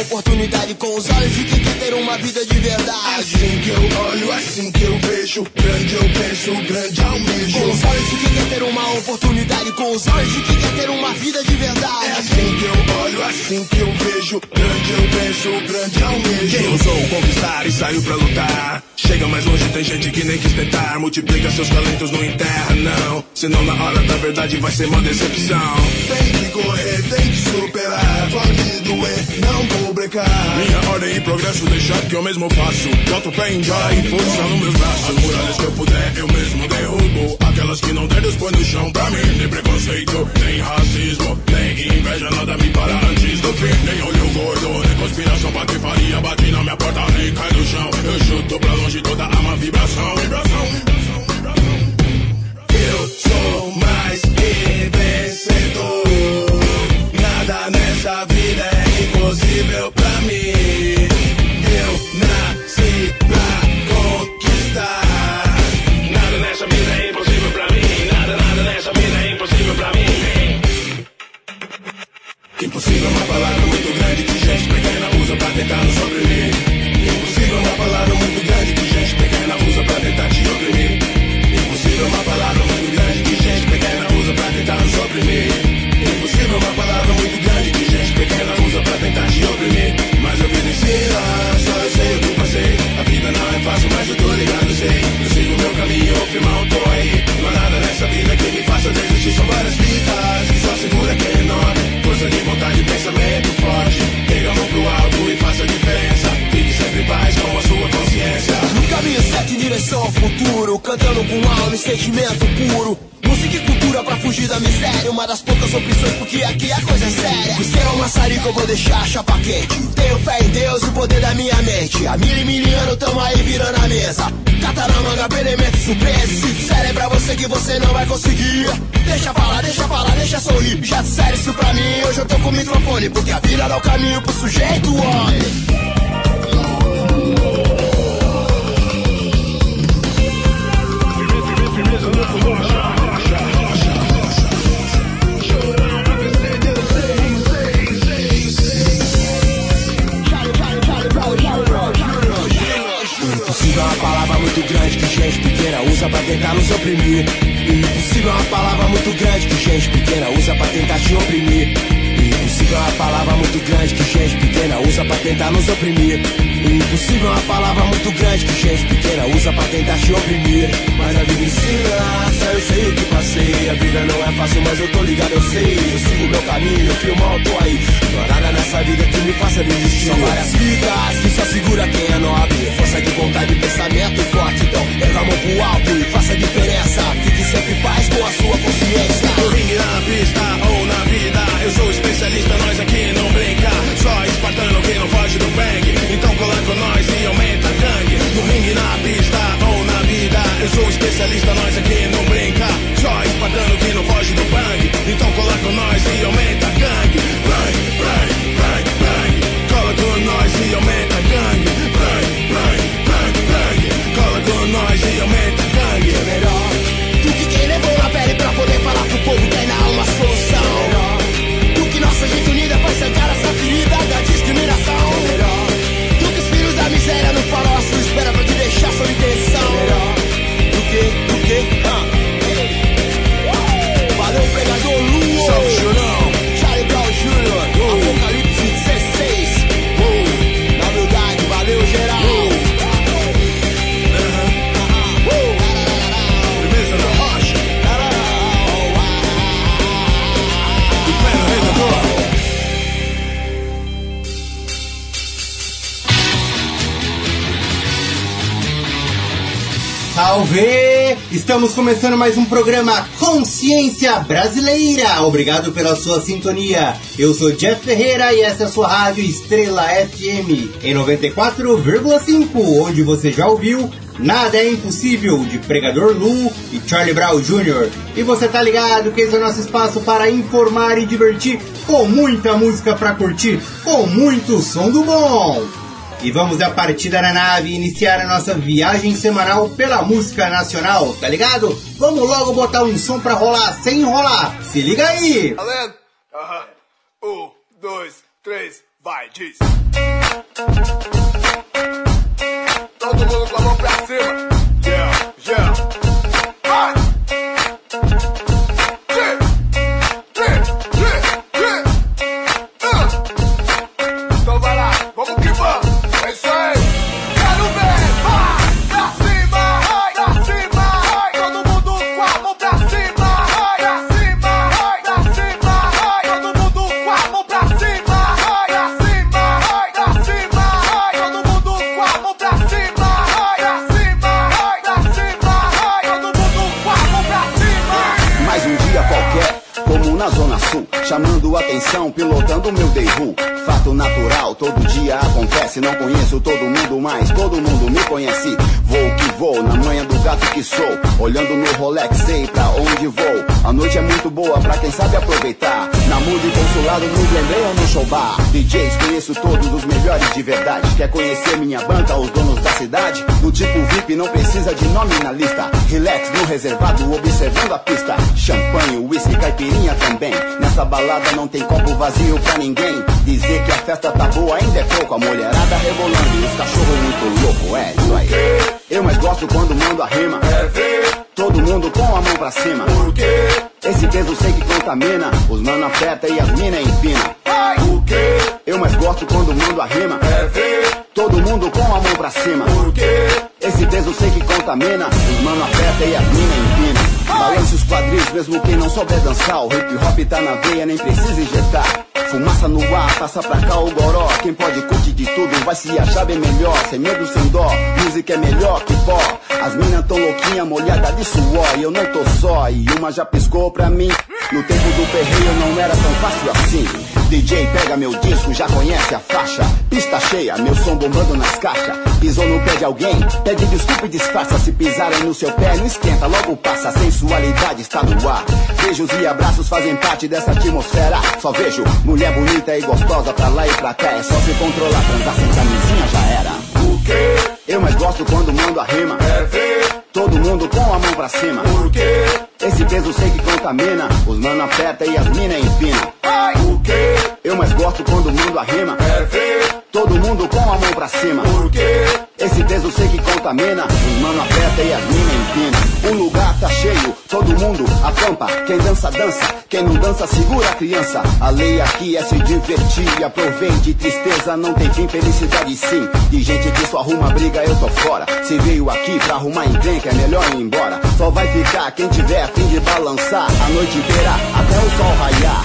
Oportunidade, com os olhos de quem quer ter uma vida de verdade. Assim que eu olho, assim que eu vejo, grande eu penso, grande almejo. Com os olhos de quem quer ter uma oportunidade, com os olhos de quem quer ter uma vida de verdade. É assim que eu olho, assim que eu vejo, grande eu penso, grande almejo. Quem ousou conquistar e saiu pra lutar? Chega mais longe, tem gente que nem quis tentar. Multiplica seus talentos, não enterra, não. Senão na hora da verdade vai ser uma decepção. Tem que correr, tem que superar, pode doer, não vou brecar. Minha ordem e progresso, deixa que eu mesmo faço. Boto pé em já e força nos meus braços. Muralhas que eu puder, eu mesmo derrubo. Aquelas que não der, Deus põe no chão pra mim. Nem preconceito, nem racismo, nem inveja, nada me para antes do fim. Nem olho gordo, nem conspiração, patifaria. Bate na minha porta, nem cai no chão. Eu chuto pra longe toda a má vibração. Vibração, vibração, vibração. Eu sou mais que vencedor. Palavra muito grande que gente pequena usa pra tentar nos oprimir. Impossível é uma palavra eu vou deixar a chapa quente. Tenho fé em Deus e o poder da minha mente. A mil e mil anos tamo aí virando a mesa. Cata na manga, elemento surpresa. Se disser é pra você que você não vai conseguir. Deixa falar, deixa falar, deixa sorrir. Já disseram isso pra mim, hoje eu tô com o microfone. Porque a vida dá o caminho pro sujeito, homem. Tentar nos oprimir. Impossível é uma palavra muito grande que gente pequena usa pra tentar te oprimir. Mas a vida ensina, só eu sei o que passei. A vida não é fácil, mas eu tô ligado, eu sei. Eu sigo meu caminho, eu firmo tô aí. Não há nada nessa vida que me faça desistir. São várias vidas que só segura quem é nobre. Força de vontade, pensamento forte. Então, erga a mão pro alto e faça a diferença. Fique sempre em paz com a sua consciência. Ringue, na pista ou na vida, eu sou especialista, nós aqui não brinca. Só espartano que não foge do bang. Então cola com nós e aumenta a gangue. Estamos começando mais um programa Consciência Brasileira. Obrigado pela sua sintonia. Eu sou Jeff Ferreira e essa é a sua rádio Estrela FM em 94,5, onde você já ouviu Nada é Impossível de Pregador Lu e Charlie Brown Jr. E você tá ligado que esse é o nosso espaço para informar e divertir com muita música pra curtir, com muito som do bom. E vamos da partida na nave iniciar a nossa viagem semanal pela música nacional, tá ligado? Vamos logo botar um som pra rolar sem enrolar. Se liga aí! Valendo? Aham. Um, dois, três, vai, diz. Todo mundo com a mão pra cima. Quem sabe aproveitar. Na Mude Consulado, no Glendale ou no Show Bar. DJs, conheço todos os melhores de verdade. Quer conhecer minha banca, os donos da cidade? No tipo VIP, não precisa de nome na lista. Relax no reservado, observando a pista. Champanhe, whisky, caipirinha também. Nessa balada não tem copo vazio pra ninguém. Dizer que a festa tá boa ainda é pouco. A mulherada rebolando e os cachorros muito louco. É isso aí. Eu mais gosto quando mando a rima. Todo mundo com a mão pra cima. Esse peso sei que contamina. Os mano aperta e as mina empina. Eu mais gosto quando mando a rima. Todo mundo com a mão pra cima. Esse peso sei que contamina. Os mano aperta e as mina empina. Balance os quadris, mesmo quem não souber dançar. O hip hop tá na veia, nem precisa injetar. Fumaça no ar, passa pra cá o goró. Quem pode curtir de tudo vai se achar bem melhor. Sem medo, sem dó, música é melhor que pó. As minas tão louquinha, molhada de suor. E eu não tô só, e uma já piscou pra mim. No tempo do perreio não era tão fácil assim. DJ pega meu disco, já conhece a faixa. Pista cheia, meu som bombando nas caixas. Pisou no pé de alguém, pede desculpa e disfarça. Se pisarem no seu pé, não esquenta, logo passa. A sensualidade está no ar. Beijos e abraços fazem parte dessa atmosfera. Só vejo mulher bonita e gostosa pra lá e pra cá. É só se controlar, transar sem camisinha já era. O quê? Eu mais gosto quando mando a rima. É ver? Todo mundo com a mão pra cima. Por quê? Esse peso sei que contamina. Os mano aperta e as mina empina. Ai! O quê? Eu mais gosto quando mando a rima. É ver? Todo mundo com a mão pra cima. Por quê? Esse peso sei que contamina. Os mano aperta e as mina empina. O lugar tá cheio, todo mundo acampa. Quem dança, dança. Quem não dança, segura a criança. A lei aqui é se divertir. Aproveite, tristeza não tem fim, felicidade sim. De gente que só arruma briga, eu tô fora. Se veio aqui pra arrumar encrenca, é melhor ir embora. Só vai ficar quem tiver fim de balançar. A noite inteira até o sol raiar.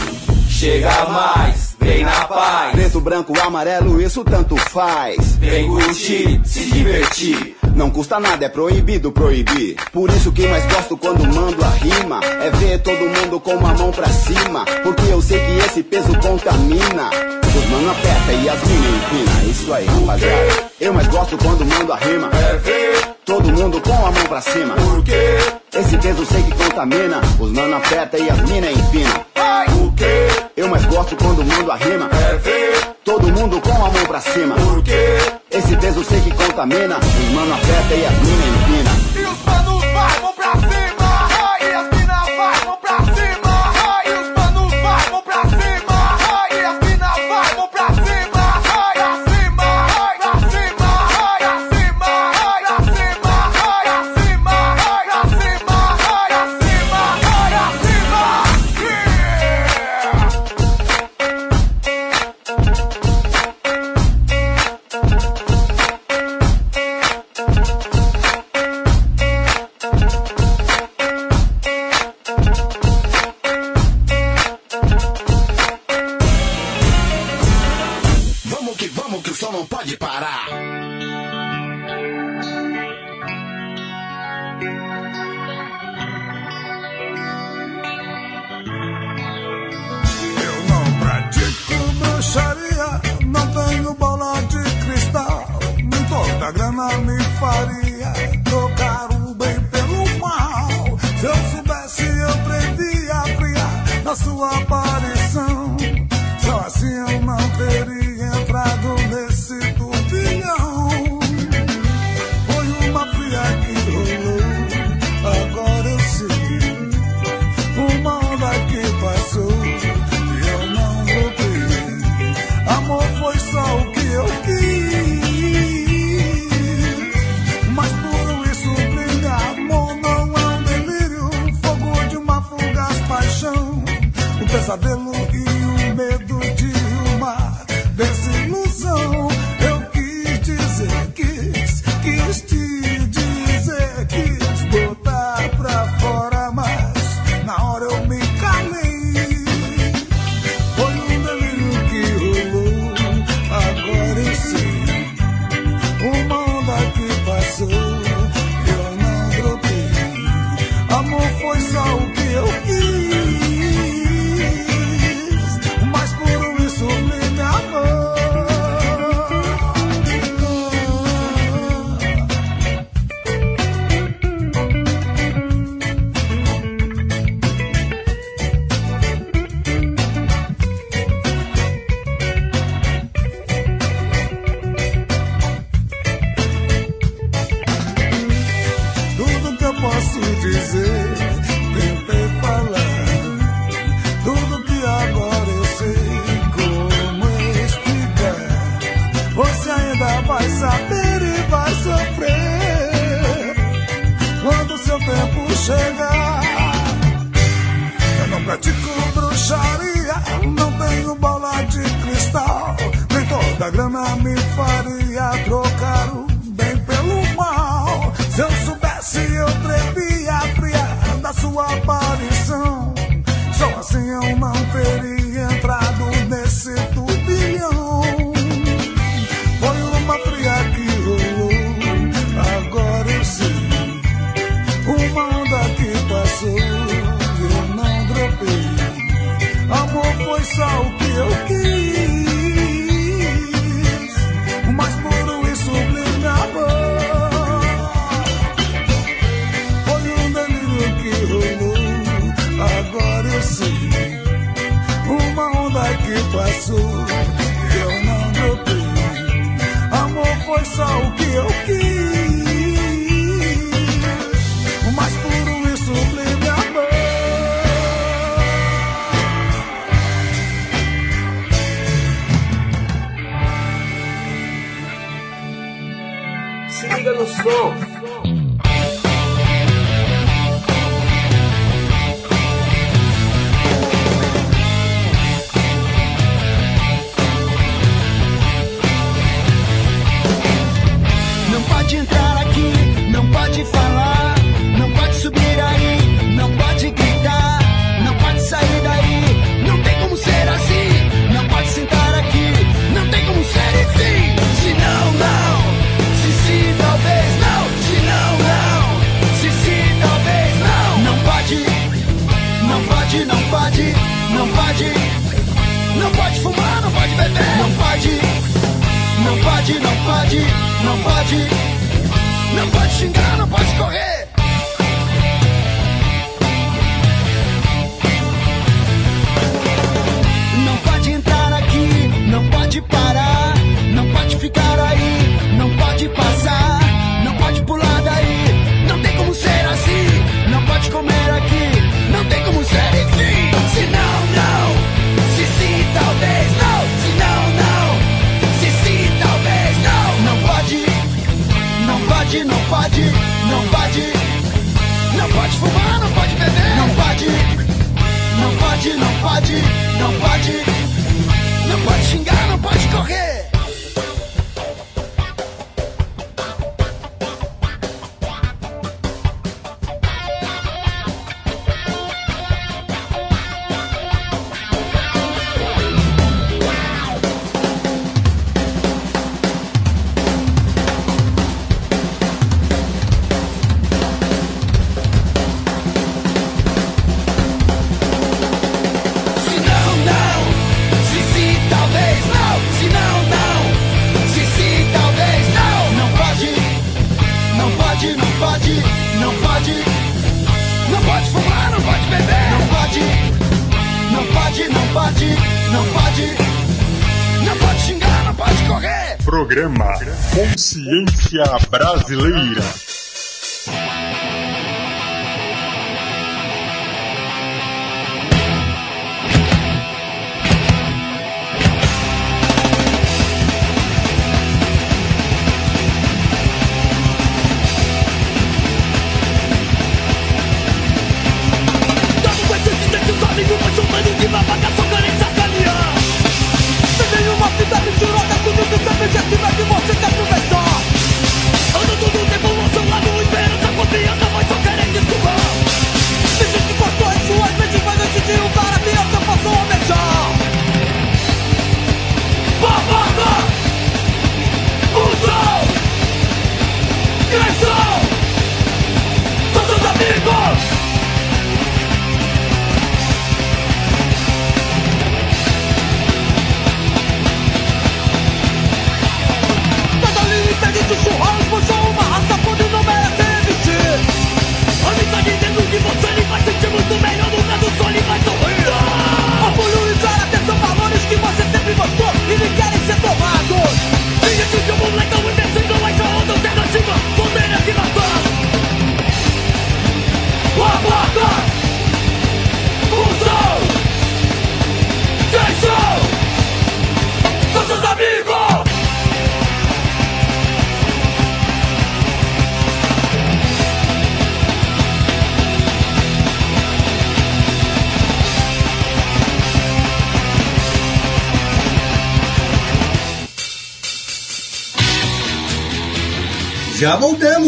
Chega mais, vem na paz. Preto, branco, amarelo, isso tanto faz. Vem curtir, se divertir. Não custa nada, é proibido proibir. Por isso que mais gosto quando mando a rima é ver todo mundo com uma mão pra cima. Porque eu sei que esse peso contamina. Os mano aperta e as mina empina. Isso aí, rapaziada. Eu mais gosto quando mando a rima. É ver? Todo mundo com a mão pra cima. Por quê? Esse peso sei que contamina. Os mano aperta e as mina empina. Ai! O quê? Eu mais gosto quando mando a rima. É ver? Todo mundo com a mão pra cima. Por quê? Esse peso sei que contamina. Os mano aperta e as mina empina. E os manos vai, vão pra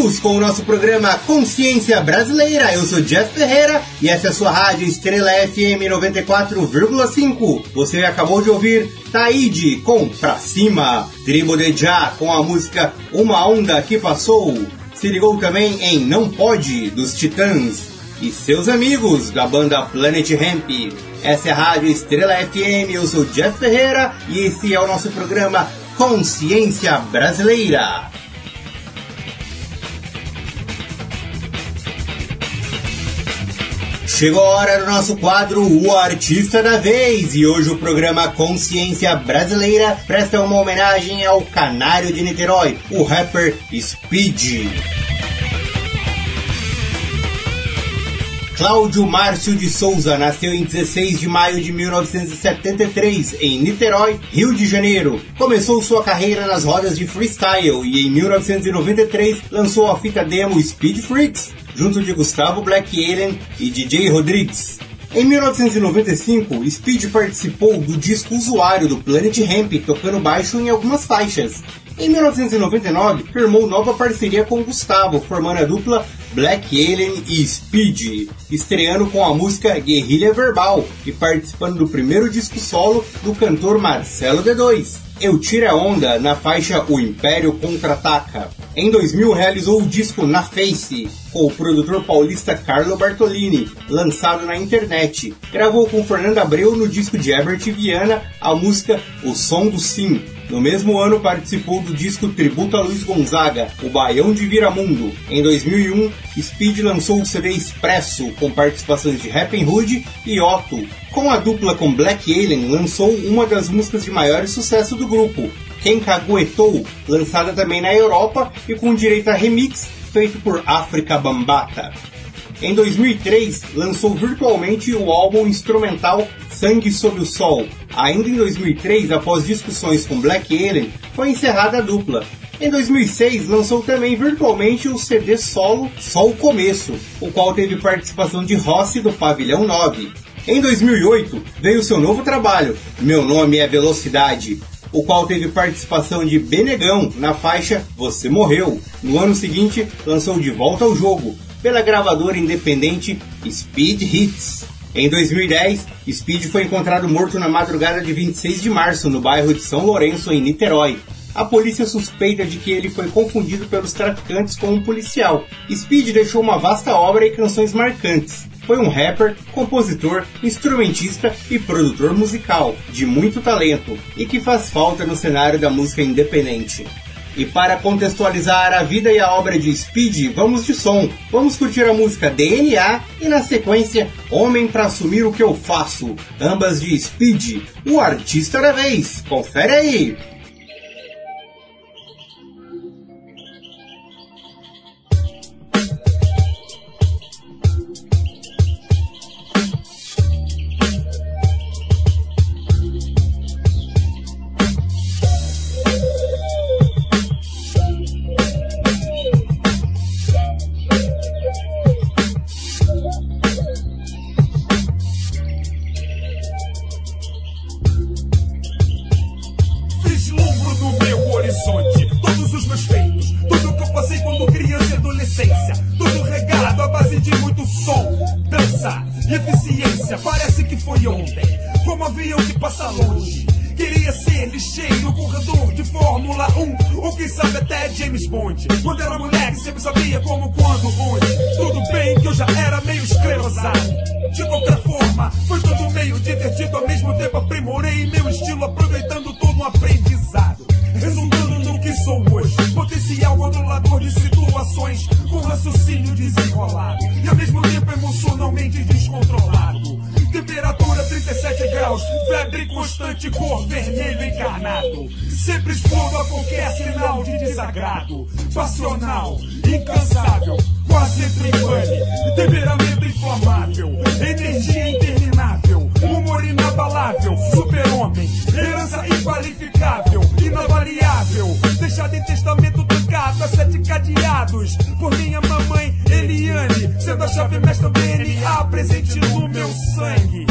voltamos com o nosso programa Consciência Brasileira. Eu sou Jeff Ferreira e essa é a sua rádio Estrela FM 94,5. Você acabou de ouvir Taíde com Pra Cima, Tribo de Já com a música Uma Onda Que Passou. Se ligou também em Não Pode, dos Titãs. E seus amigos da banda Planet Ramp. Essa é a Rádio Estrela FM, eu sou Jeff Ferreira e esse é o nosso programa Consciência Brasileira. Chegou a hora do nosso quadro O Artista da Vez e hoje o programa Consciência Brasileira presta uma homenagem ao canário de Niterói, o rapper Speed. Cláudio Márcio de Souza nasceu em 16 de maio de 1973 em Niterói, Rio de Janeiro. Começou sua carreira nas rodas de freestyle e em 1993 lançou a fita demo Speed Freaks, junto de Gustavo Black Alien e DJ Rodrigues. Em 1995, Speed participou do disco Usuário do Planet Hemp, tocando baixo em algumas faixas. Em 1999, firmou nova parceria com Gustavo, formando a dupla Black Alien e Speed, estreando com a música Guerrilha Verbal e participando do primeiro disco solo do cantor Marcelo D2. Eu Tiro a Onda na faixa O Império Contra-Ataca. Em 2000 realizou o disco Na Face, com o produtor paulista Carlo Bartolini, lançado na internet. Gravou com Fernando Abreu no disco de Herbert Viana a música O Som do Sim. No mesmo ano participou do disco Tributo a Luiz Gonzaga, O Baião de Viramundo. Em 2001, Speed lançou o CD Expresso, com participações de Rappen Hood e Otto. Com a dupla com Black Alien, lançou uma das músicas de maior sucesso do grupo, Quem Caguetou, lançada também na Europa e com direito a remix feito por África Bambata. Em 2003, lançou virtualmente o álbum instrumental Sangue Sob o Sol. Ainda em 2003, após discussões com Black Alien, foi encerrada a dupla. Em 2006, lançou também virtualmente o CD solo Só o Começo, o qual teve participação de Rossi do Pavilhão 9. Em 2008, veio seu novo trabalho, Meu Nome é Velocidade, o qual teve participação de Benegão na faixa Você Morreu. No ano seguinte, lançou De Volta ao Jogo, pela gravadora independente Speed Hits. Em 2010, Speed foi encontrado morto na madrugada de 26 de março no bairro de São Lourenço, em Niterói. A polícia suspeita de que ele foi confundido pelos traficantes com um policial. Speed deixou uma vasta obra e canções marcantes. Foi um rapper, compositor, instrumentista e produtor musical de muito talento e que faz falta no cenário da música independente. E para contextualizar a vida e a obra de Speed, vamos de som. Vamos curtir a música DNA e na sequência Homem para assumir o que eu faço, ambas de Speed, o artista da vez. Confere aí. Inabalável, super-homem. Herança inqualificável, inavaliável. Deixado em testamento trancado a sete cadeados. Por minha mamãe, Eliane. Sendo a chave mestra DNA presente no meu sangue.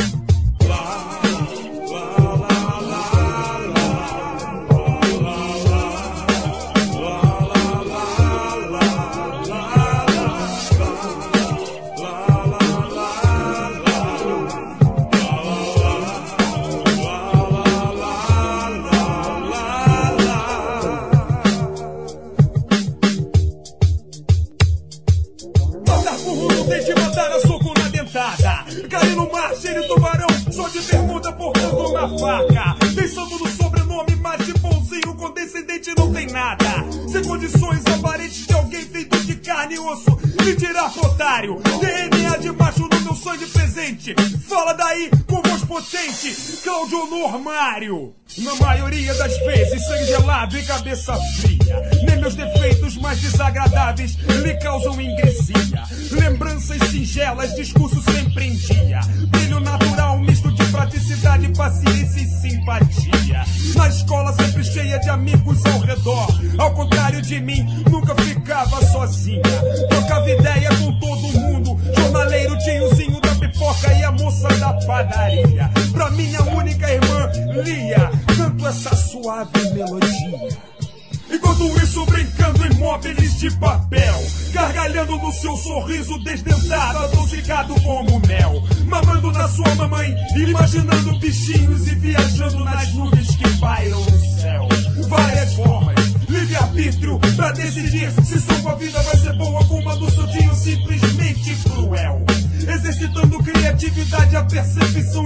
decidir se sua vida vai ser boa como a do Sudinho, simplesmente cruel. Exercitando criatividade, a percepção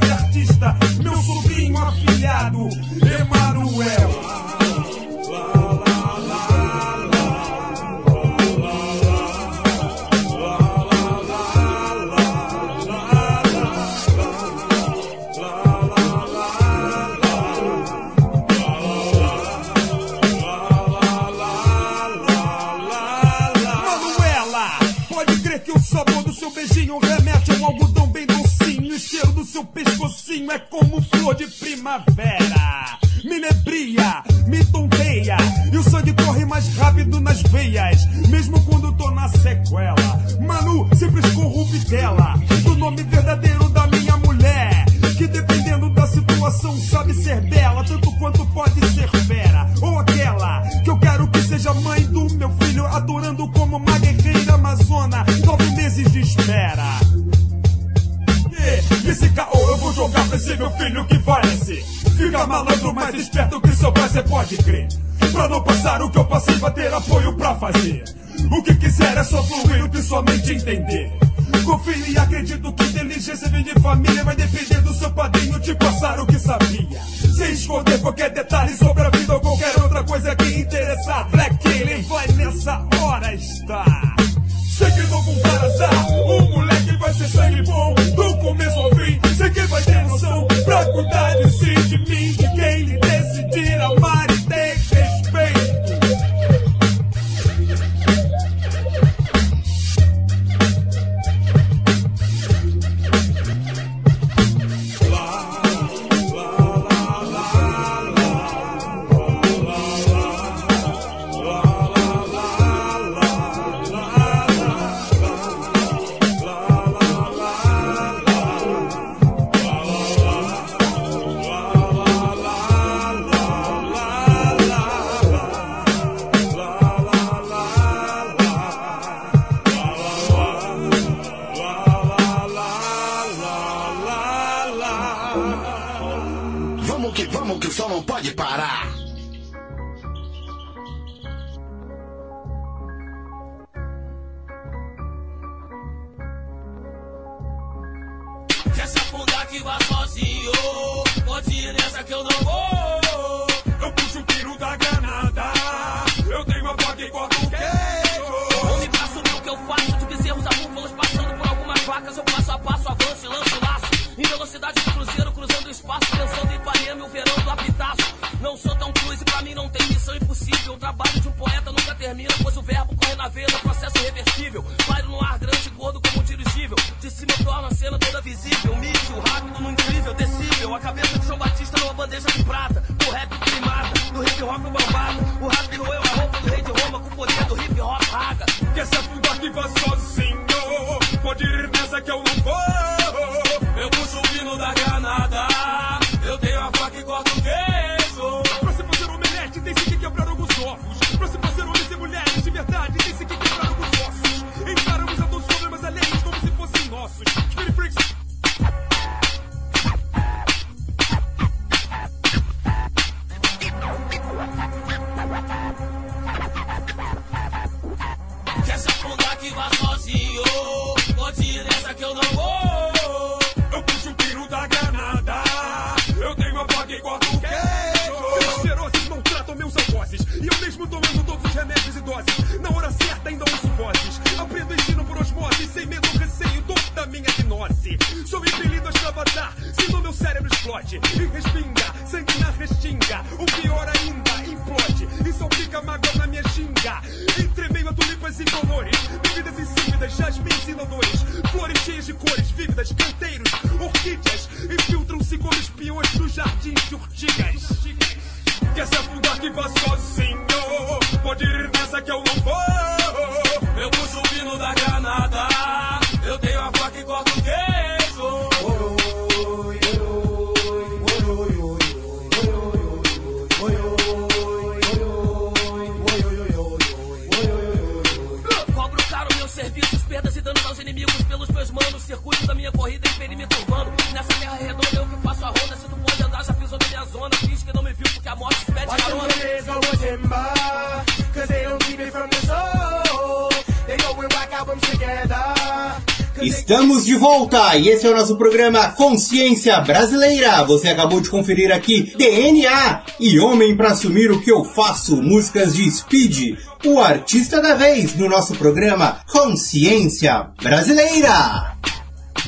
volta e esse é o nosso programa Consciência Brasileira. Você acabou de conferir aqui DNA e Homem pra Assumir o que eu faço, músicas de Speed, o artista da vez no nosso programa Consciência Brasileira.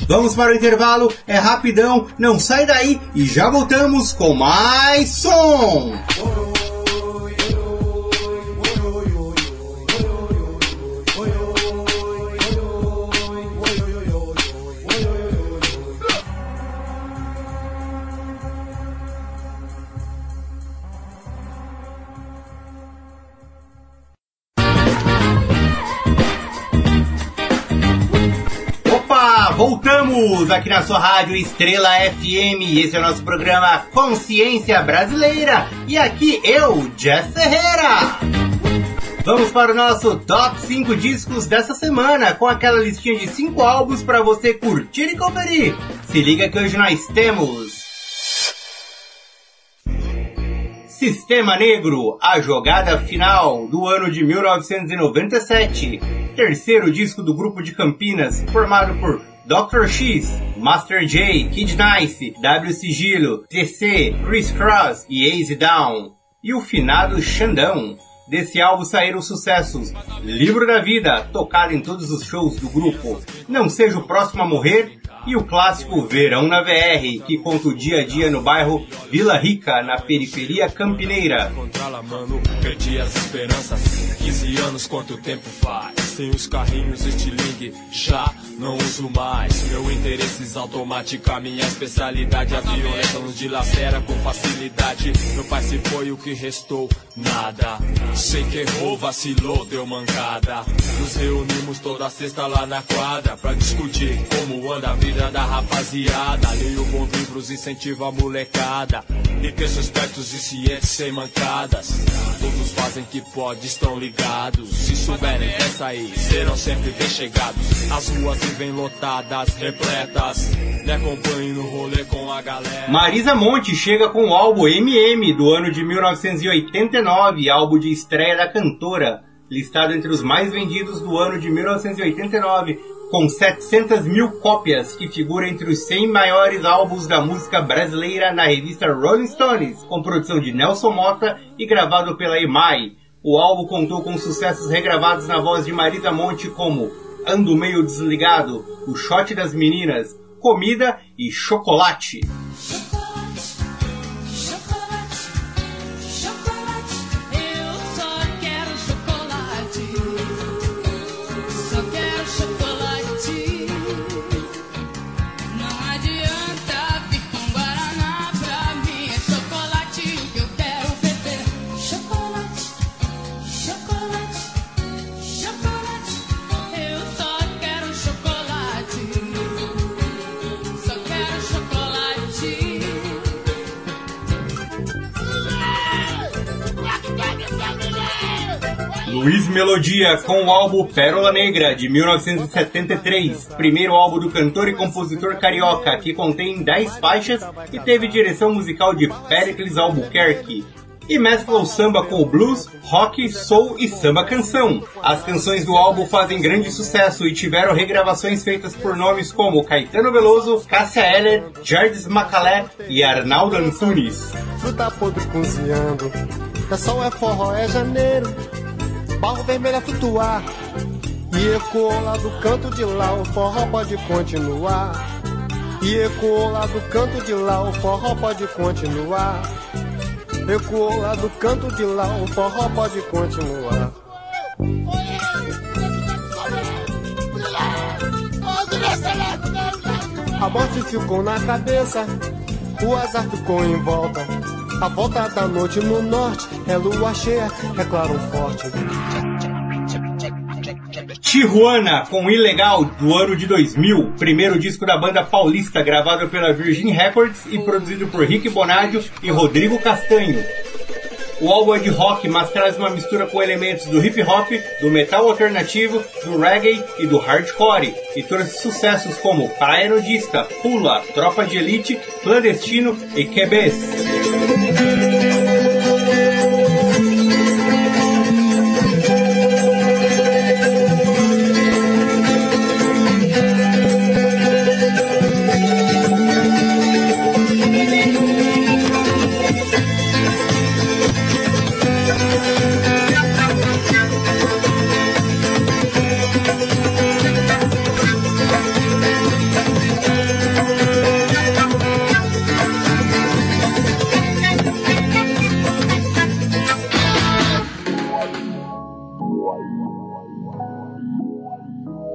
Vamos para o intervalo, é rapidão, não sai daí e já voltamos com mais som. Voltamos aqui na sua rádio Estrela FM. Esse é o nosso programa Consciência Brasileira. E aqui eu, Jeff Ferreira. Vamos para o nosso top 5 discos dessa semana, com aquela listinha de 5 álbuns para você curtir e conferir. Se liga que hoje nós temos. Sistema Negro, a jogada final do ano de 1997. Terceiro disco do grupo de Campinas, formado por Dr. X, Master J, Kid Nice, W Sigilo, TC, Chris Cross e Easy Down. E o finado Xandão. Desse álbum saíram os sucessos Livro da Vida, tocado em todos os shows do grupo, Não Seja o Próximo a Morrer, e o clássico Verão na VR, que conta o dia a dia no bairro Vila Rica, na periferia campineira. Contra-la, mano, perdi as esperanças. 15 anos, quanto tempo faz? Sem os carrinhos estilingue, já não uso mais. Meu interesses automática, minha especialidade. A violência nos dilacera com facilidade. Meu pai se foi, o que restou? Nada. Sei que errou, vacilou, deu mancada. Nos reunimos toda sexta lá na quadra pra discutir como anda a vida da rapaziada. Leio bons livros, incentivo a molecada. E cresço espertos e cientes sem mancadas. Todos fazem que pode, estão ligados. Se souberem dessa aí, serão sempre bem chegados. As ruas vivem lotadas, repletas. Me acompanhem no rolê com a galera. Marisa Monte chega com o álbum MM do ano de 1989, álbum de estreia da cantora, listado entre os mais vendidos do ano de 1989, com 700 mil cópias, que figura entre os 100 maiores álbuns da música brasileira na revista Rolling Stones, com produção de Nelson Mota e gravado pela EMI. O álbum contou com sucessos regravados na voz de Marisa Monte como Ando Meio Desligado, O Shot das Meninas, Comida e Chocolate. Luiz Melodia com o álbum Pérola Negra de 1973, primeiro álbum do cantor e compositor carioca, que contém 10 faixas e teve direção musical de Pericles Albuquerque. E mescla o samba com o blues, rock, soul e samba canção. As canções do álbum fazem grande sucesso e tiveram regravações feitas por nomes como Caetano Veloso, Cássia Eller, Jardim Macalé e Arnaldo Antunes. Fruta podre cozinhando. É sol, é forró, é janeiro. Barro vermelho a flutuar. E ecoou lá do canto de lá, o forró pode continuar. E ecoou lá do canto de lá, o forró pode continuar. Ecoou lá do canto de lá, o forró pode continuar. A morte ficou na cabeça, o azar ficou em volta. A volta da noite no norte é lua cheia, é claro forte. Tijuana com Ilegal do ano de 2000, primeiro disco da banda paulista gravado pela Virgin Records e produzido por Rick Bonadio e Rodrigo Castanho. O álbum é de rock, mas traz uma mistura com elementos do hip hop, do metal alternativo, do reggae e do hardcore, e trouxe sucessos como Praia Pula, Tropa de Elite, Clandestino e QBs.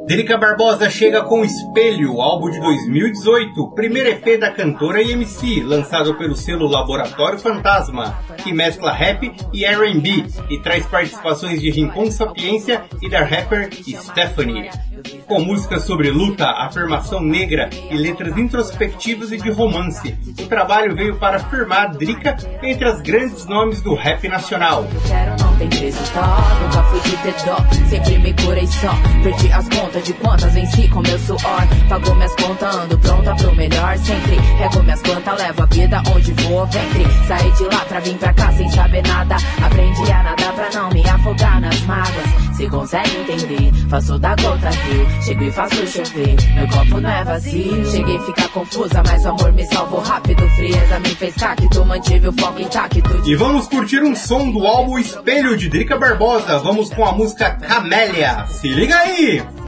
Drica Barbosa chega com Espelho, álbum de 2018, primeiro EP da cantora e MC, lançado pelo selo Laboratório Fantasma, que mescla rap e R&B e traz participações de Rincon Sapiência e da rapper Stephanie. Com músicas sobre luta, afirmação negra e letras introspectivas e de romance, o trabalho veio para afirmar Drica entre as grandes nomes do rap nacional. Tem tá? Nunca fui de ter dó, sempre me curei só. Perdi as contas de quantas venci com meu suor. Pagou minhas contas, ando pronta pro melhor sempre. Rego minhas plantas, levo a vida onde vou ventre. Saí de lá pra vir pra cá sem saber nada. Aprendi a nadar pra não me afogar nas mágoas. Se consegue entender, faço da gota rio. Chego e faço chover, meu copo não é vazio. Cheguei a ficar confusa, mas o amor me salvou rápido. Frieza me fez cacto, mantive o foco intacto. E vamos curtir um som do álbum Espelho de Drica Barbosa. Vamos com a música Camélia. Se liga aí!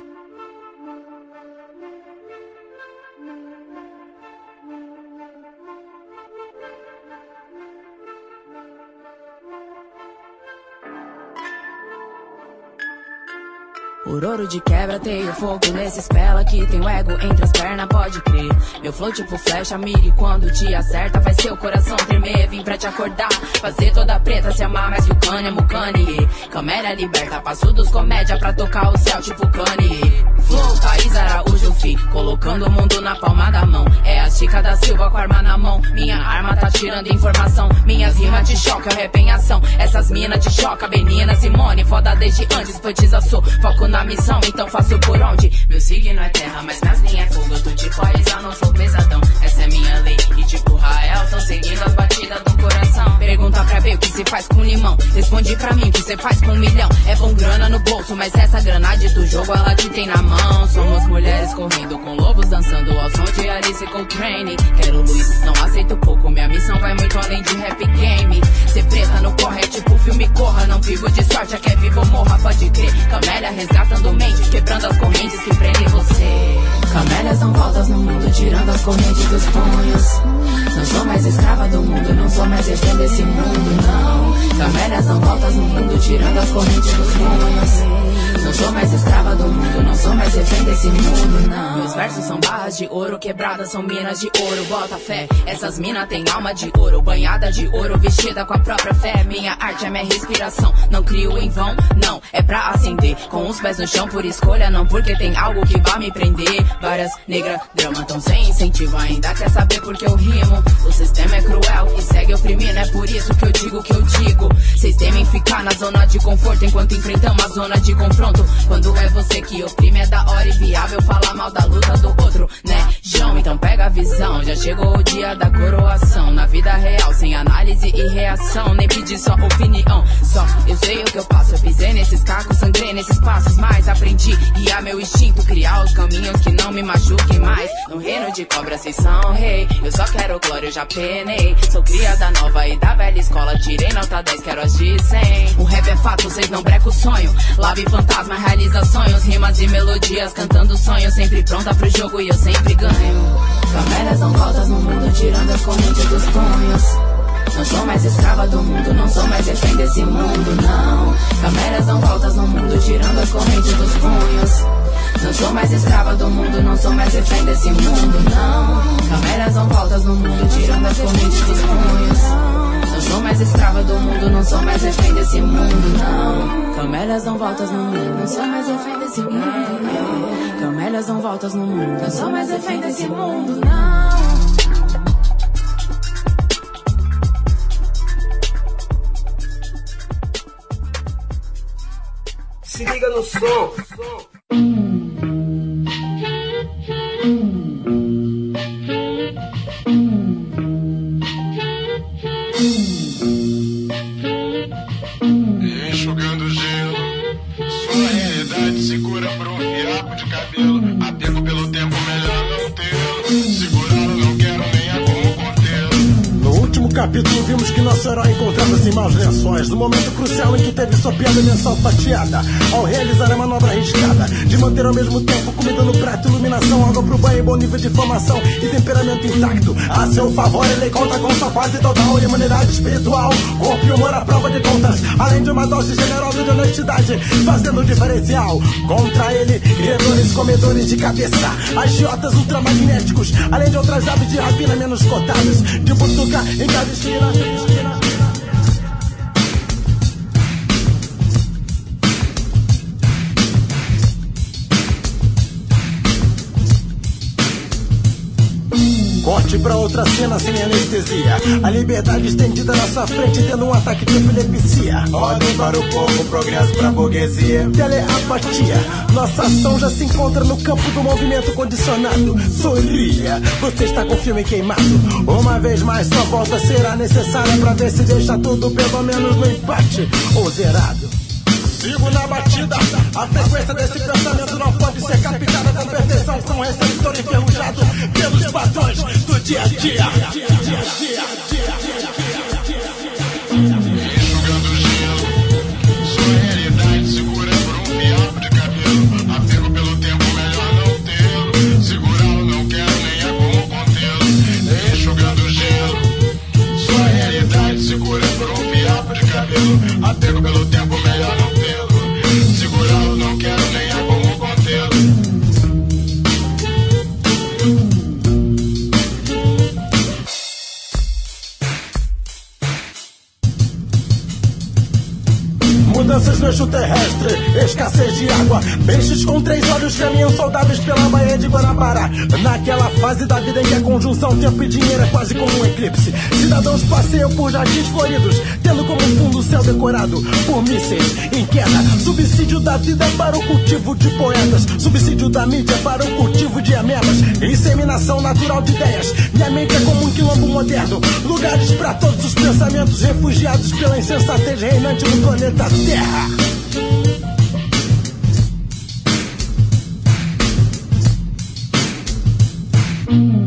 Por ouro de quebra, tenho fogo nesse espela que tem o ego entre as pernas, pode crer. Meu flow tipo flecha, mire quando te acerta, faz seu coração tremer, vim pra te acordar. Fazer toda preta se amar mais que o Kanye, Kanye. Câmera liberta, passo dos comédia pra tocar o céu tipo Kanye. Flow, Thaís Araújo, fi, colocando o mundo na palma da mão. É a Chica da Silva com a arma na mão. Minha arma tá tirando informação, minhas rimas te chocam, rap em ação. Essas minas te chocam, Benina, Simone, foda desde antes, poetisa sou. Foco na missão, então faço por onde? Meu signo é terra, mas minhas linhas é fogo. Eu tô tipo Aiza, não sou pesadão. Essa é minha lei. E tipo Rael, tô seguindo as batidas do coração. Pergunta se faz com limão. Responde pra mim que cê faz com um milhão. É bom grana no bolso, mas essa grana de do jogo ela te tem na mão. Somos mulheres correndo com lobos dançando ao som de Alice Coltrane. Quero luz, não aceito pouco. Minha missão vai muito além de rap game. Ser preta no corre é tipo filme corra. Não vivo de sorte, é que é vivo morra, pode crer. Camélia resgatando mentes, quebrando as correntes que prendem você. Camélias dão voltas no mundo, tirando as correntes dos punhos. Não sou mais escrava do mundo, não sou mais refém desse mundo, não. Camélias dão voltas no mundo, tirando as correntes dos punhos. Não sou mais escrava do mundo, não sou mais refém desse mundo, não. Meus versos são barras de ouro, quebradas são minas de ouro, bota fé. Essas minas têm alma de ouro, banhada de ouro, vestida com a própria fé. Minha arte é minha respiração, não crio em vão, não, é pra acender. Com os pés no chão por escolha, não porque tem algo que vai me prender. Várias negras, drama tão sem incentivo, ainda quer saber por que eu rimo. O sistema é cruel e segue oprimindo, é por isso que eu digo o que eu digo. Vocês temem ficar na zona de conforto enquanto enfrentamos a zona de confronto. Quando é você que oprime, é da hora e viável falar mal da luta do outro, né? João, então pega a visão. Já chegou o dia da coroação. Na vida real, sem análise e reação. Nem pedir só opinião. Só eu sei o que eu passo. Eu pisei nesses cacos, sangrei nesses passos. Mas aprendi é meu instinto criar os caminhos que não me machuquem mais. No reino de cobra, vocês são rei. Eu só quero glória, eu já penei. Sou cria da nova e da velha escola. Tirei nota 10, quero as de 100. O rap é fato, vocês não brecam o sonho. Lave fantasma, realiza sonhos. Rimas e melodias, cantando sonhos. Sempre pronta pro jogo e eu sempre ganho. Camélias dão voltas no mundo, tirando as correntes dos punhos. Não sou mais escrava do mundo, não sou mais refém desse mundo, não. Camélias dão voltas no mundo, tirando as correntes dos punhos. Não sou mais escrava do mundo, não sou mais refém desse mundo, não. Camélias dão voltas no mundo, tirando as correntes dos punhos. Escrava do mundo, não sou mais refém desse mundo, não. Camélias dão voltas no mundo, não sou mais refém desse mundo, não. Camélias dão voltas no mundo, não sou mais refém desse mundo, não. Se liga no som. Enxugando favor ele conta com sua fase total imunidade espiritual. Corpo e humor à prova de contas Além de uma dose generosa de honestidade Fazendo diferencial Contra ele, criadores comedores de cabeça. Agiotas ultramagnéticos Além de outras aves de rapina menos cotadas De butuca em cada esquina, outra cena sem anestesia. A liberdade estendida na sua frente, tendo um ataque de epilepsia. Ordem para o povo, progresso pra burguesia. Teleapatia. Nossa ação já se encontra no campo do movimento condicionado. Sorria, você está com o filme queimado. Uma vez mais, sua volta será necessária pra ver se deixa tudo pelo menos no empate ou zerado. Sigo na batida. A frequência desse pensamento não pode ser captada com perfeição com um receptor enferrujado pelos padrões do dia a dia. Enxugando Peixes com três olhos caminham saudáveis pela Baía de Guanabara. Naquela fase da vida em que a conjunção tempo e dinheiro é quase como um eclipse. Cidadãos passeiam por jardins floridos, tendo como fundo o céu decorado por mísseis em queda. Subsídio da vida para o cultivo de poetas. Subsídio da mídia para o cultivo de amebas. Inseminação natural de ideias. Minha mente é como um quilombo moderno. Lugares para todos os pensamentos refugiados pela insensatez reinante no planeta Terra. Enxugando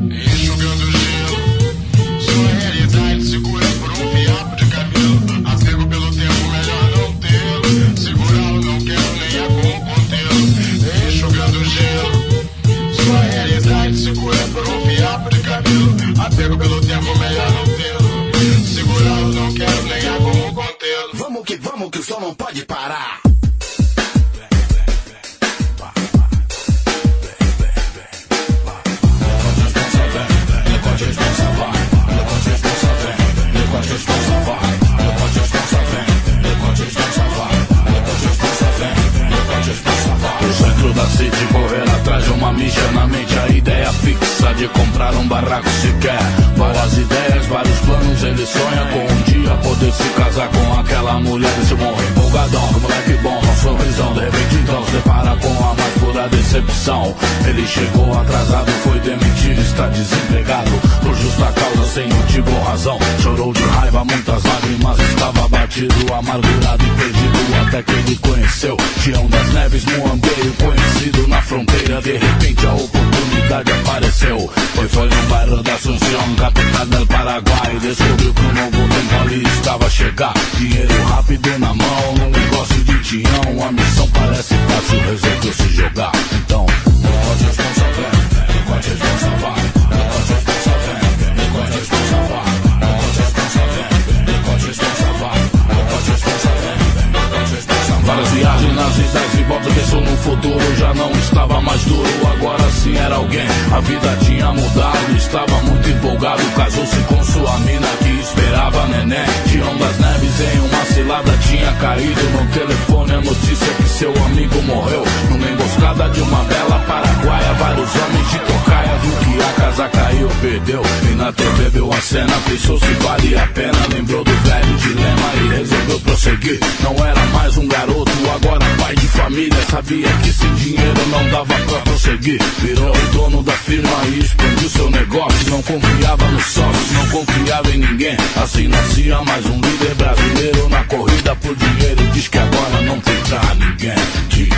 E na TV viu a cena, pensou se valia a pena. Lembrou do velho dilema e resolveu prosseguir. Não era mais um garoto, agora pai de família. Sabia que sem dinheiro não dava pra prosseguir. Virou o dono da firma e expandiu seu negócio. Não confiava nos sócios, não confiava em ninguém. Assim nascia mais um líder brasileiro na corrida por dinheiro. Diz que agora não tem pra ninguém. De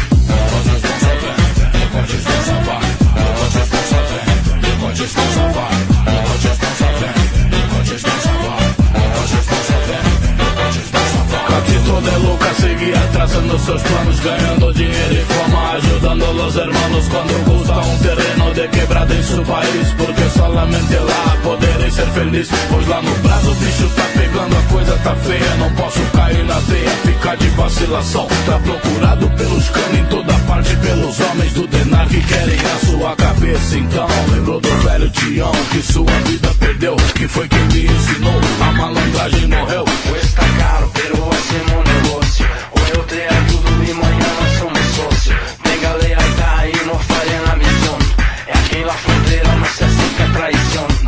negócios vão salvar, negócios vão Catito de Luca seguia traçando seus planos, ganhando dinheiro e fama, ajudando los hermanos quando gusta um terreno de quebrada em seu país, porque solamente lá poderei ser feliz, pois lá no Brasil o bicho tá pegando, a coisa tá feia, não posso cair na teia, ficar de vacilação, tá procurado pelos canos em toda parte, pelos homens do Denar que querem a sua cabeça, então lembrou do velho Tião que sua vida perdeu, que foi quem me ensinou, a malandragem morreu. Cuesta caro, pero hacemos negocio. Hoy yo te ayudo y mañana somos socios. Tenga lealtad y no fallen la misión. Aquí en la frontera no se acepta traición.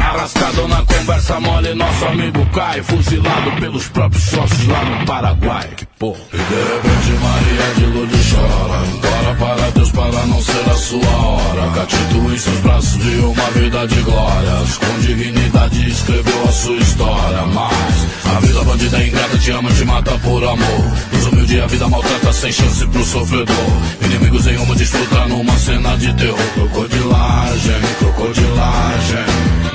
Na conversa mole, nosso amigo cai, fuzilado pelos próprios sócios lá no Paraguai. Que porra. E de repente Maria de Lourdes chora, implora para Deus para não ser a sua hora. Catito em seus braços de uma vida de glórias, com dignidade escreveu a sua história. Mas a vida bandida é ingrata te ama, te mata por amor. Nos humildes a vida maltrata sem chance pro sofredor. Inimigos em uma disputa numa cena de terror. Crocodilagem, crocodilagem.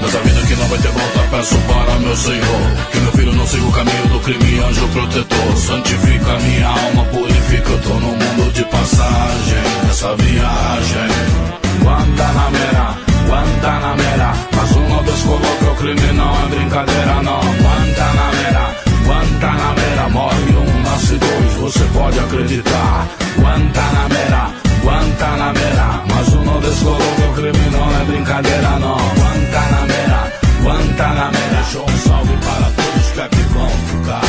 Nessa vida vai ter volta, peço para meu Senhor. Que meu filho não siga o caminho do crime, anjo protetor. Santifica minha alma, purifica. Eu tô no mundo de passagem, nessa viagem. Guantanamera, Guantanamera. Mas uma vez coloca o crime, não é brincadeira, não. Guantanamera, Guantanamera. Morre um, nasce dois, você pode acreditar. Guantanamera, Guantanamera. Mas uma vez coloca o crime, não é brincadeira, não. Guantanamera, Guantanamera. Deixou um salve para todos que aqui vão ficar.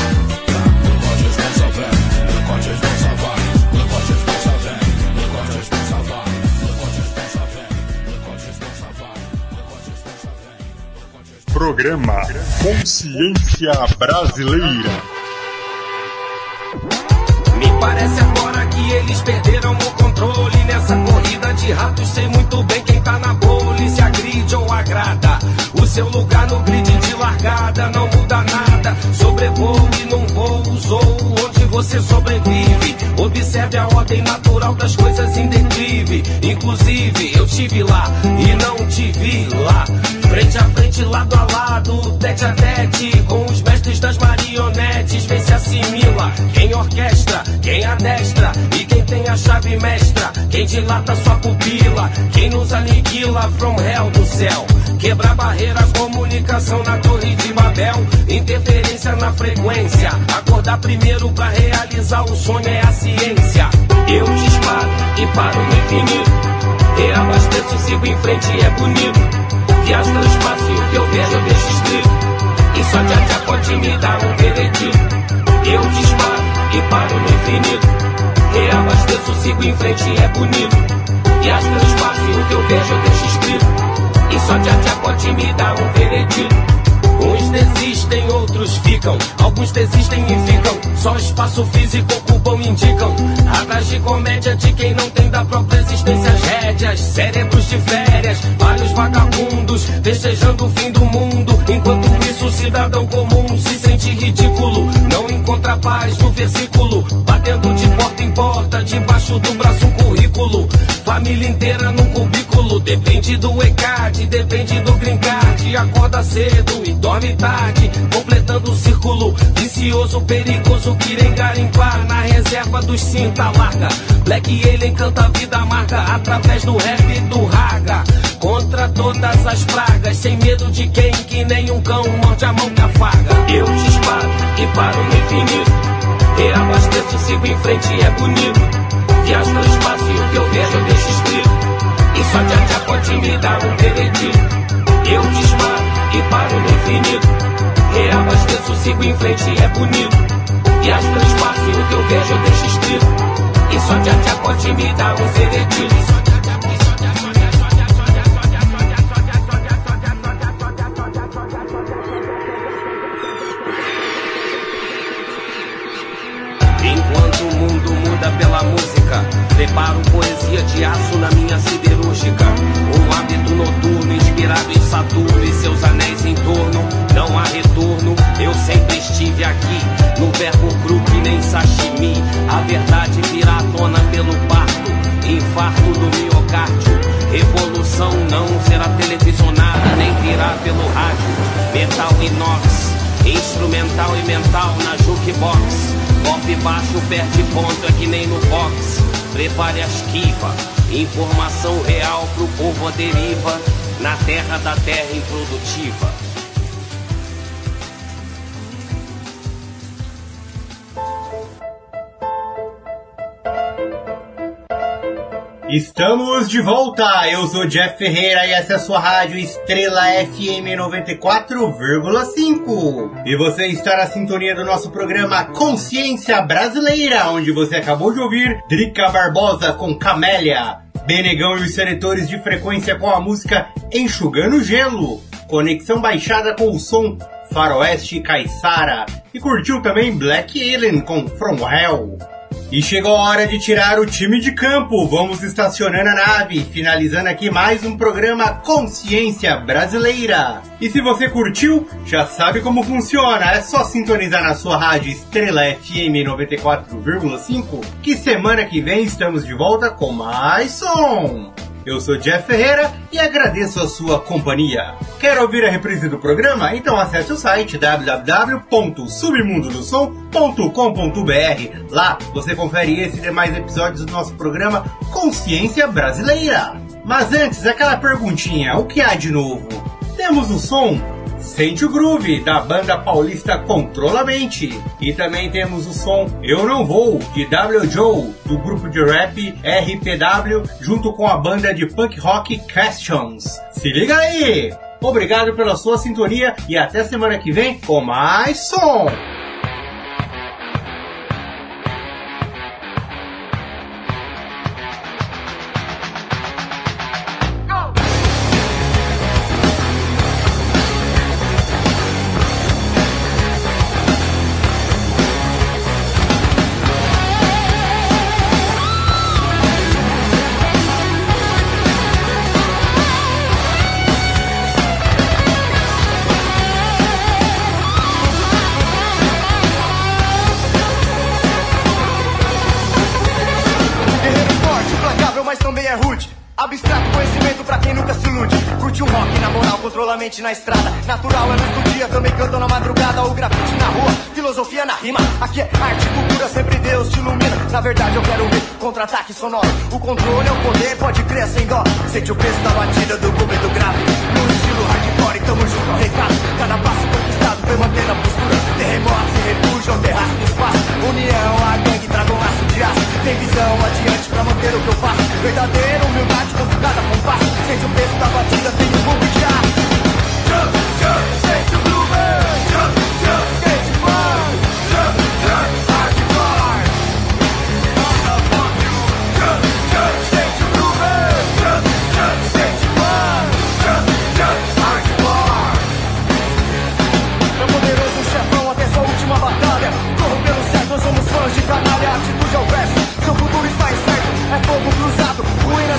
Programa Consciência Brasileira. Me parece agora que eles perderam o controle nessa corrida de ratos. Sei muito bem quem tá na pole, se agride ou agrada. Seu lugar no grid de largada não muda nada. Sobrevoo e não vou, usou onde você sobrevive. Observe a ordem natural das coisas em declive. Inclusive, eu tive lá e não te vi lá. Frente a frente, lado a lado, tete a tete, com os mestres das marionetes, vê se assimila. Quem orquestra, quem adestra e quem tem a chave mestra, quem dilata sua pupila, quem nos aniquila from hell do céu. Quebrar barreira, comunicação na torre de Babel, interferência na frequência. Acordar primeiro pra realizar o sonho é a ciência. Eu disparo e paro no infinito. Reabasteço, sigo em frente, é bonito. Viajo no espaço e o que eu vejo eu deixo escrito. E só Tchá Tchá pode me dar um veredito. Eu disparo e paro no infinito. Reabasteço, sigo em frente, é bonito. Viajo no espaço e o que eu vejo eu deixo escrito. E só Tchá Tchá pode me dar um veredito. Uns desistem, outros ficam. Alguns desistem e ficam. Só espaço físico ocupam, indicam. Atrás de comédia de quem não tem da própria existência as rédeas. Cérebros de férias, vários vagabundos. Festejando o fim do mundo. Enquanto isso, o cidadão comum se sente ridículo. Não encontra paz no versículo. Batendo de porta em porta, debaixo do braço um currículo. Família inteira num cubículo. Depende do ECAD, depende do green. Acorda cedo e dorme tarde. Completando o círculo vicioso, perigoso. Que irem garimpar na reserva dos cinta larga. Black Alien canta a vida amarga através do rap e do raga. Contra todas as pragas, sem medo de quem que nem um cão morde a mão que afaga. Eu disparo e paro no infinito. Reabasteço, sigo em frente, é bonito. Viajo no espaço e o que eu vejo eu deixo escrito. E só Tchá Tchá pode me dá um veredito. Eu disparo e paro no infinito. Reabasteço, sigo em frente, é bonito. Viajo pelo espaço e o que eu vejo eu deixo escrito. E só de acacote me dá um veredito. Muda pela música, preparo poesia de aço na minha siderúrgica. Um hábito noturno inspirado em Saturno e seus anéis em torno. Não há retorno, eu sempre estive aqui. No verbo cru que nem sashimi. A verdade virá à tona pelo parto. Infarto do miocárdio. Revolução não será televisionada, nem virá pelo rádio. Metal inox, instrumental e mental na jukebox. Golpe baixo perde ponto, é que nem no box. Prepare a esquiva. Informação real pro povo a deriva. Na terra da terra improdutiva. Estamos de volta! Eu sou Jeff Ferreira e essa é a sua rádio Estrela FM 94,5. E você está na sintonia do nosso programa Consciência Brasileira, onde você acabou de ouvir Drica Barbosa com Camélia, Benegão e os Senetores de Frequência com a música Enxugando Gelo, Conexão Baixada com o som Faroeste Caissara e curtiu também Black Alien com From Hell. E chegou a hora de tirar o time de campo. Vamos estacionando a nave, finalizando aqui mais um programa Consciência Brasileira. E se você curtiu, já sabe como funciona. É só sintonizar na sua rádio Estrela FM 94,5 que semana que vem estamos de volta com mais som. Eu sou Jeff Ferreira e agradeço a sua companhia. Quer ouvir a reprise do programa? Então acesse o site www.submundodosom.com.br. Lá você confere esse e demais episódios do nosso programa Consciência Brasileira. Mas antes, aquela perguntinha: o que há de novo? Temos o som Sente o Groove, da banda paulista Controlamente. E também temos o som Eu Não Vou, de W. Joe, do grupo de rap RPW, junto com a banda de punk rock Questions. Se liga aí! Obrigado pela sua sintonia e até semana que vem com mais som! Na estrada.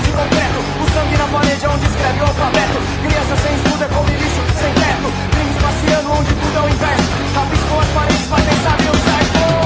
De concreto O sangue na parede é onde escreve o alfabeto. Criança sem estudo é como lixo sem teto. Crimes passeando onde tudo é o inverso. Rabiscam as paredes, mas nem sabem o certo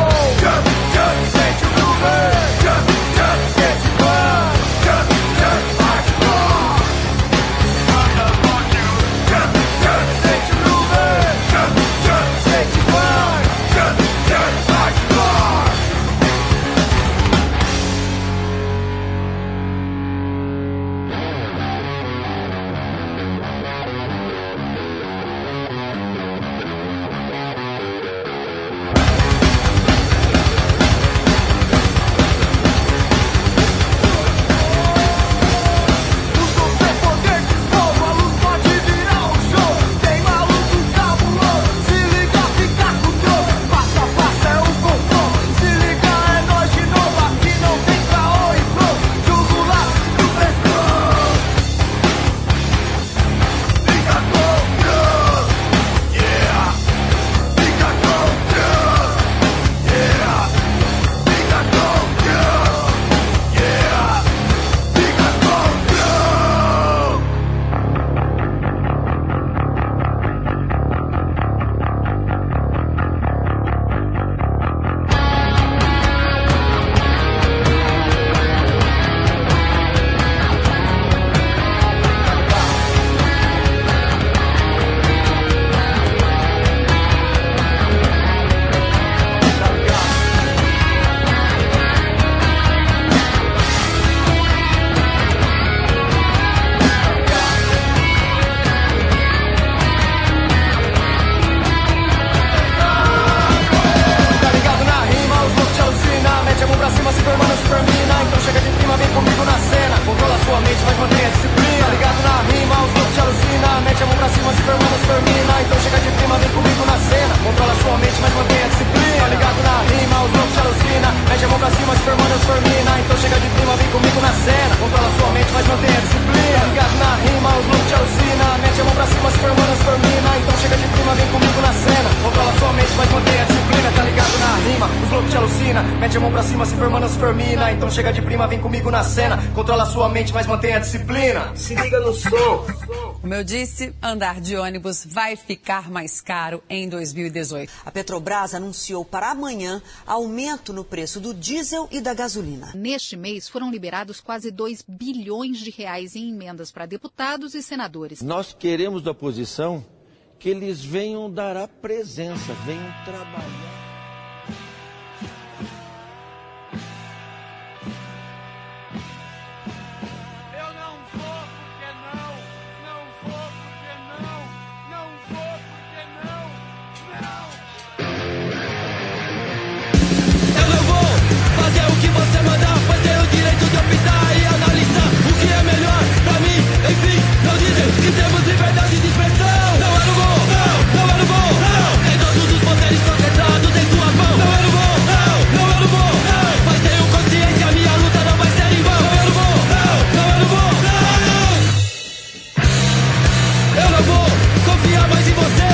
cima, se firmando, se firmina. Então chega de prima, vem comigo na cena. Controla sua mente, mas mantenha a disciplina. Se liga no som. Como eu disse, andar de ônibus vai ficar mais caro em 2018. A Petrobras anunciou para amanhã aumento no preço do diesel e da gasolina. Neste mês foram liberados quase 2 bilhões de reais em emendas para deputados e senadores. Nós queremos da oposição que eles venham dar a presença, venham trabalhar. Que você mandar, pois tenho o direito de optar e analisar o que é melhor pra mim. Enfim, não dizem que temos liberdade de expressão. Não, eu não vou, não, não, eu não vou, não. Tem todos os poderes concentrados em sua mão. Não, eu não vou, não, não, eu não vou, não. Mas tenho consciência, minha luta não vai ser em vão. Não, eu não vou, não, não, eu não vou, não. Eu não vou confiar mais em você,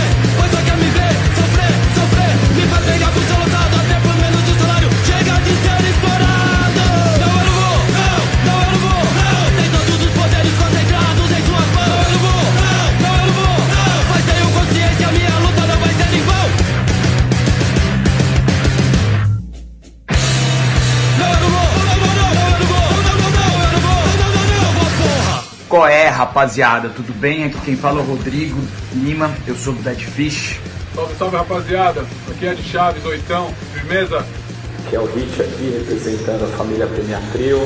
rapaziada? Tudo bem? Aqui quem fala é o Rodrigo Lima, eu sou do Dead Fish. Salve, salve rapaziada, aqui é de Chaves, oitão, firmeza? Que é o Hit aqui, representando a família Premier Trio,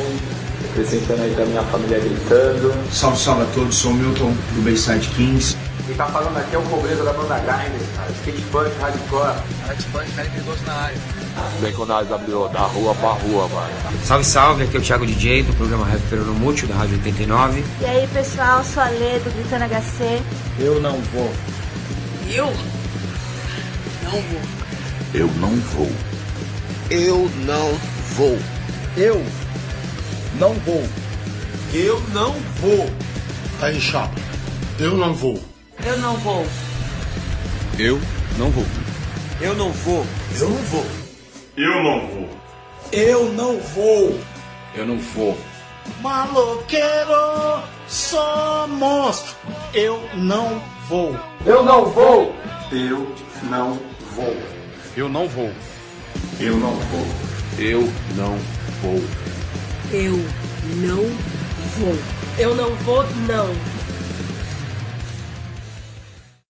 representando aí também a família Gritando. Salve, salve a todos, sou o Milton do Bayside Kings. Quem tá falando aqui é o Pobreza da banda Grinder, cara, skate punk, hardcore. Hardpunk, cara perigoso na área. Vem com nós, W, da rua pra rua, mano. Salve, salve, aqui é o Thiago DJ do programa Rap Peronomútil, da Rádio 89. E aí pessoal, sou a Lê do Gritando HC. Eu não vou. Eu não vou. Eu não vou. Eu não vou. Eu não vou. Eu não vou. Aí, chapa. Eu não vou. Eu não vou. Eu não vou. Eu não vou. Eu não vou. Eu não vou. Eu não vou. Eu não vou. Maloqueiro, só monstro. Eu não vou. Eu não vou. Eu não vou. Eu não vou. Eu não vou. Eu não vou. Eu não vou. Eu não vou, não.